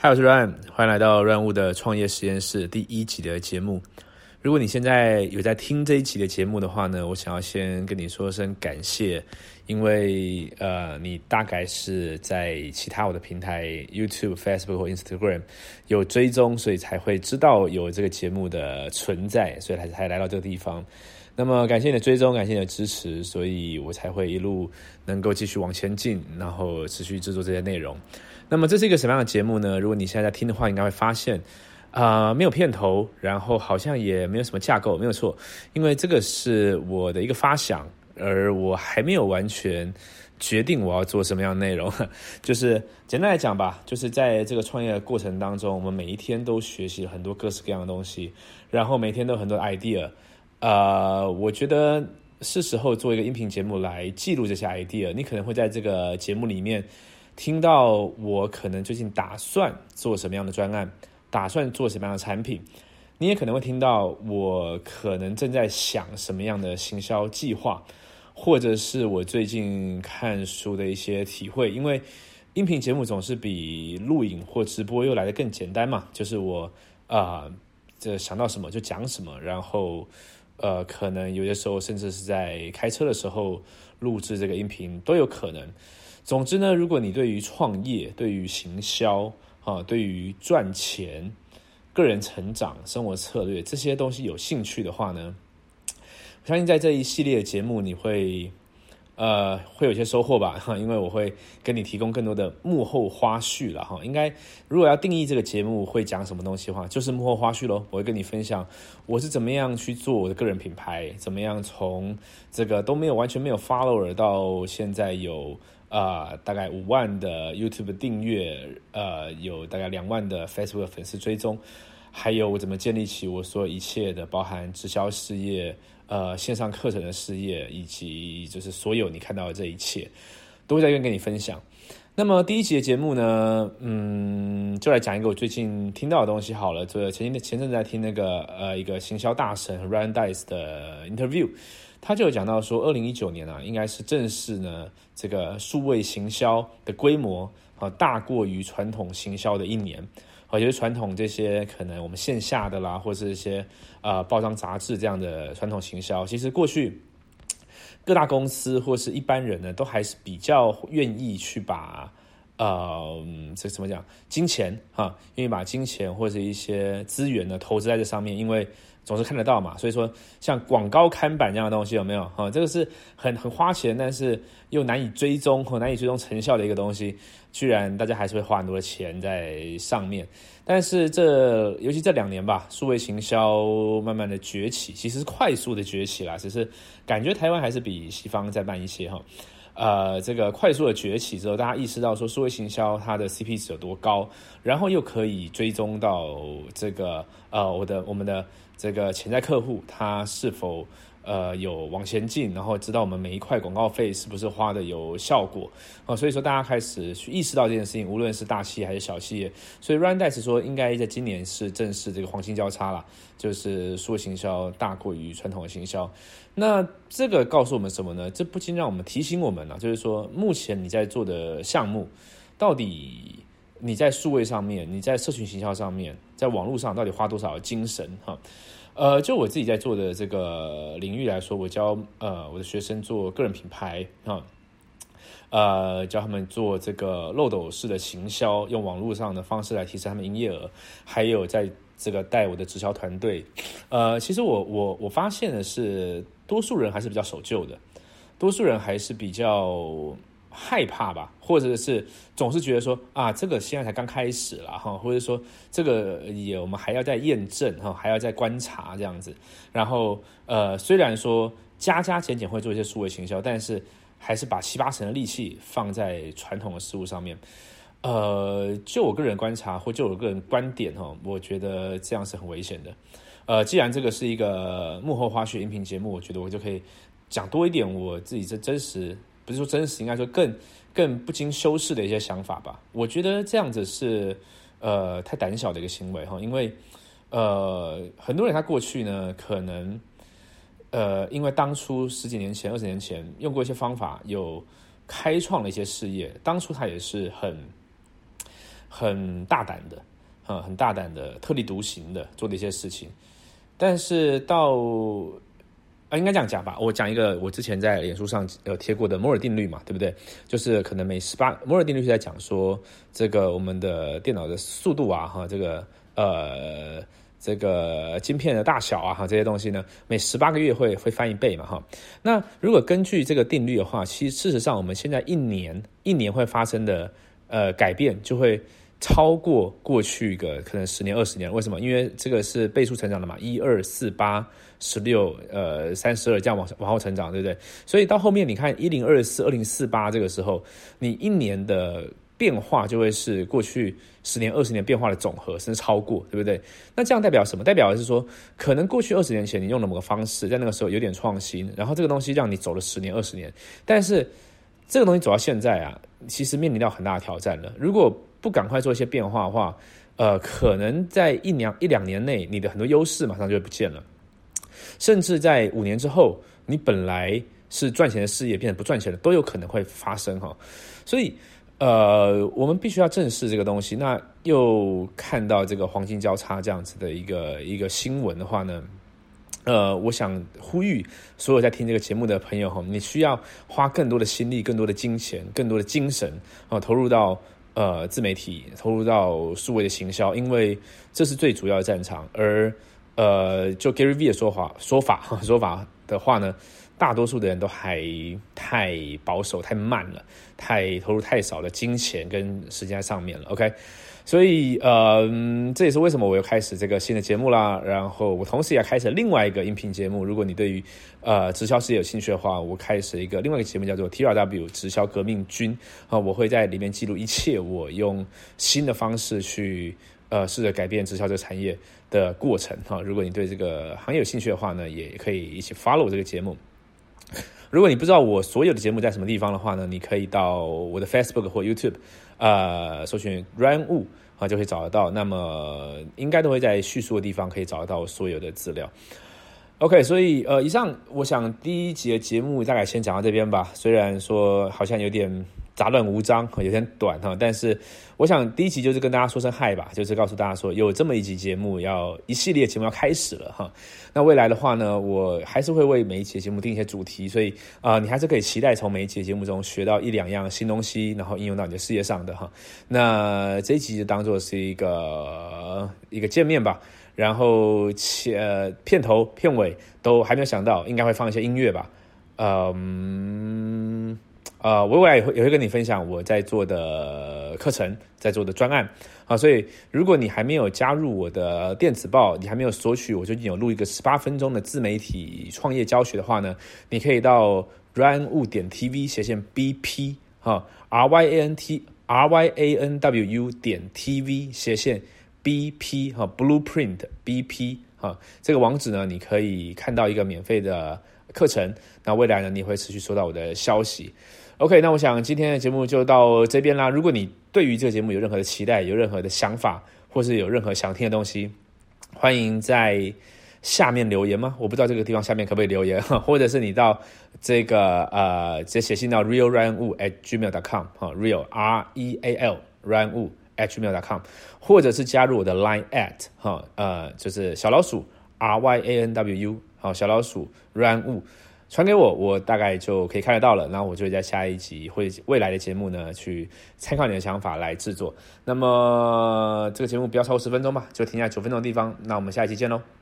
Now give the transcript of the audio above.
嗨，我是 Ryan，欢迎来到 Run 物的创业实验室第一集的节目。如果你现在有在听这一集的节目的话呢，我想要先跟你说声感谢，因为呃，你大概是在其他我的平台 YouTube、Facebook 或 Instagram 有追踪，所以才会知道有这个节目的存在，所以才才来到这个地方。那么感谢你的追踪，感谢你的支持，所以我才会一路能够继续往前进，然后持续制作这些内容。那么这是一个什么样的节目呢？如果你现在在听的话，应该会发现，啊，没有片头，然后好像也没有什么架构，没有错，因为这个是我的一个发想，而我还没有完全决定我要做什么样的内容。就是简单来讲吧，就是在这个创业的过程当中，我们每一天都学习很多各式各样的东西，然后每天都有很多 idea。呃，我觉得是时候做一个音频节目来记录这些 idea。你可能会在这个节目里面。听到我可能最近打算做什么样的专案，打算做什么样的产品，你也可能会听到我可能正在想什么样的行销计划，或者是我最近看书的一些体会。因为音频节目总是比录影或直播又来的更简单嘛，就是我啊，这想到什么就讲什么，然后呃，可能有些时候甚至是在开车的时候录制这个音频都有可能。总之呢，如果你对于创业、对于行销、啊，对于赚钱、个人成长、生活策略这些东西有兴趣的话呢，我相信在这一系列节目你会。呃，会有些收获吧，哈，因为我会跟你提供更多的幕后花絮了，哈。应该如果要定义这个节目会讲什么东西的话，就是幕后花絮喽。我会跟你分享我是怎么样去做我的个人品牌，怎么样从这个都没有完全没有 follower 到现在有啊大概五万的 YouTube 订阅，呃，有大概两万的 Facebook 粉丝追踪，还有我怎么建立起我所有一切的，包含直销事业。呃，线上课程的事业，以及就是所有你看到的这一切，都会在这边跟你分享。那么第一集的节目呢，嗯，就来讲一个我最近听到的东西好了。这前前前阵在听那个呃一个行销大神 Ryan Dice 的 interview，他就有讲到说，二零一九年啊，应该是正式呢这个数位行销的规模啊大过于传统行销的一年。我觉得传统这些可能我们线下的啦，或者是一些呃报章杂志这样的传统行销，其实过去各大公司或是一般人呢，都还是比较愿意去把呃这怎么讲金钱哈，愿意把金钱或者一些资源呢投资在这上面，因为。总是看得到嘛，所以说像广告看板这样的东西有没有？哈，这个是很很花钱，但是又难以追踪和难以追踪成效的一个东西，居然大家还是会花很多的钱在上面。但是这尤其这两年吧，数位行销慢慢的崛起，其实快速的崛起啦，只是感觉台湾还是比西方再慢一些哈。呃，这个快速的崛起之后，大家意识到说数位行销它的 CP 值有多高，然后又可以追踪到这个呃我的我们的。这个潜在客户他是否呃有往前进，然后知道我们每一块广告费是不是花的有效果啊？所以说大家开始去意识到这件事情，无论是大企业还是小企业。所以 Randex 说，应该在今年是正式这个黄金交叉了，就是数字行销大过于传统的行销。那这个告诉我们什么呢？这不禁让我们提醒我们了，就是说目前你在做的项目到底。你在数位上面，你在社群行销上面，在网络上到底花多少精神？哈，呃，就我自己在做的这个领域来说，我教呃我的学生做个人品牌，啊，呃，教他们做这个漏斗式的行销，用网络上的方式来提升他们营业额，还有在这个带我的直销团队，呃，其实我我我发现的是，多数人还是比较守旧的，多数人还是比较。害怕吧，或者是总是觉得说啊，这个现在才刚开始了哈，或者说这个也我们还要再验证哈，还要再观察这样子。然后呃，虽然说加加减减会做一些数位行销，但是还是把七八成的力气放在传统的事物上面。呃，就我个人观察或就我个人观点哈，我觉得这样是很危险的。呃，既然这个是一个幕后花絮音频节目，我觉得我就可以讲多一点我自己这真实。不是说真实，应该说更更不经修饰的一些想法吧。我觉得这样子是呃太胆小的一个行为哈，因为呃很多人他过去呢可能呃因为当初十几年前、二十年前用过一些方法，有开创了一些事业，当初他也是很很大胆的，很大胆的、特立独行的做的一些事情。但是到啊，应该这样讲吧。我讲一个我之前在脸书上有贴过的摩尔定律嘛，对不对？就是可能每十八摩尔定律是在讲说，这个我们的电脑的速度啊，哈，这个呃，这个晶片的大小啊，哈，这些东西呢，每十八个月会会翻一倍嘛，哈。那如果根据这个定律的话，其实事实上我们现在一年一年会发生的呃改变就会。超过过去一个可能十年二十年，为什么？因为这个是倍数成长的嘛，一二四八十六呃三十二这样往往后成长，对不对？所以到后面你看一零二四二零四八这个时候，你一年的变化就会是过去十年二十年变化的总和，甚至超过，对不对？那这样代表什么？代表是说，可能过去二十年前你用了某个方式，在那个时候有点创新，然后这个东西让你走了十年二十年，但是这个东西走到现在啊，其实面临到很大的挑战了。如果不赶快做一些变化的话，呃，可能在一两一两年内，你的很多优势马上就会不见了，甚至在五年之后，你本来是赚钱的事业变得不赚钱了，都有可能会发生哈。所以，呃，我们必须要正视这个东西。那又看到这个黄金交叉这样子的一个一个新闻的话呢，呃，我想呼吁所有在听这个节目的朋友哈，你需要花更多的心力、更多的金钱、更多的精神啊，投入到。呃，自媒体投入到数位的行销，因为这是最主要的战场。而呃，就 Gary V 的说法说法 说法的话呢，大多数的人都还太保守、太慢了，太投入太少的金钱跟时间在上面了。OK。所以，呃，这也是为什么我又开始这个新的节目啦。然后，我同时也开始另外一个音频节目。如果你对于呃直销事业有兴趣的话，我开始一个另外一个节目，叫做 T R W 直销革命军啊。我会在里面记录一切我用新的方式去呃试着改变直销这个产业的过程哈。如果你对这个行业有兴趣的话呢，也可以一起 follow 这个节目。如果你不知道我所有的节目在什么地方的话呢，你可以到我的 Facebook 或 YouTube，呃，搜寻 RAN Wu 啊，就可以找得到。那么应该都会在叙述的地方可以找得到所有的资料。OK，所以呃，以上我想第一集的节目大概先讲到这边吧。虽然说好像有点。杂乱无章，有点短哈，但是我想第一集就是跟大家说声嗨吧，就是告诉大家说有这么一集节目要一系列节目要开始了哈。那未来的话呢，我还是会为每一期节目定一些主题，所以啊，你还是可以期待从每一期节目中学到一两样新东西，然后应用到你的事业上的哈。那这一集就当做是一个一个见面吧，然后切片头片尾都还没有想到，应该会放一些音乐吧，嗯。呃，我未来也会也会跟你分享我在做的课程，在做的专案啊，所以如果你还没有加入我的电子报，你还没有索取我最近有录一个十八分钟的自媒体创业教学的话呢，你可以到 run 物点 tv 斜线 bp 哈 r y a n t r y a n w u 点 tv 斜线 bp 哈 blueprint bp 哈这个网址呢，你可以看到一个免费的课程，那未来呢，你会持续收到我的消息。OK，那我想今天的节目就到这边啦。如果你对于这个节目有任何的期待、有任何的想法，或是有任何想听的东西，欢迎在下面留言吗？我不知道这个地方下面可不可以留言，或者是你到这个呃，直接写信到 realrunwu at gmail dot com 哈，real r e a l runwu at gmail dot com，或者是加入我的 line at 哈，呃，就是小老鼠 r y a n w u 好，小老鼠 runwu。传给我，我大概就可以看得到了。那我就会在下一集或未来的节目呢，去参考你的想法来制作。那么这个节目不要超过十分钟吧，就停在九分钟的地方。那我们下一期见喽。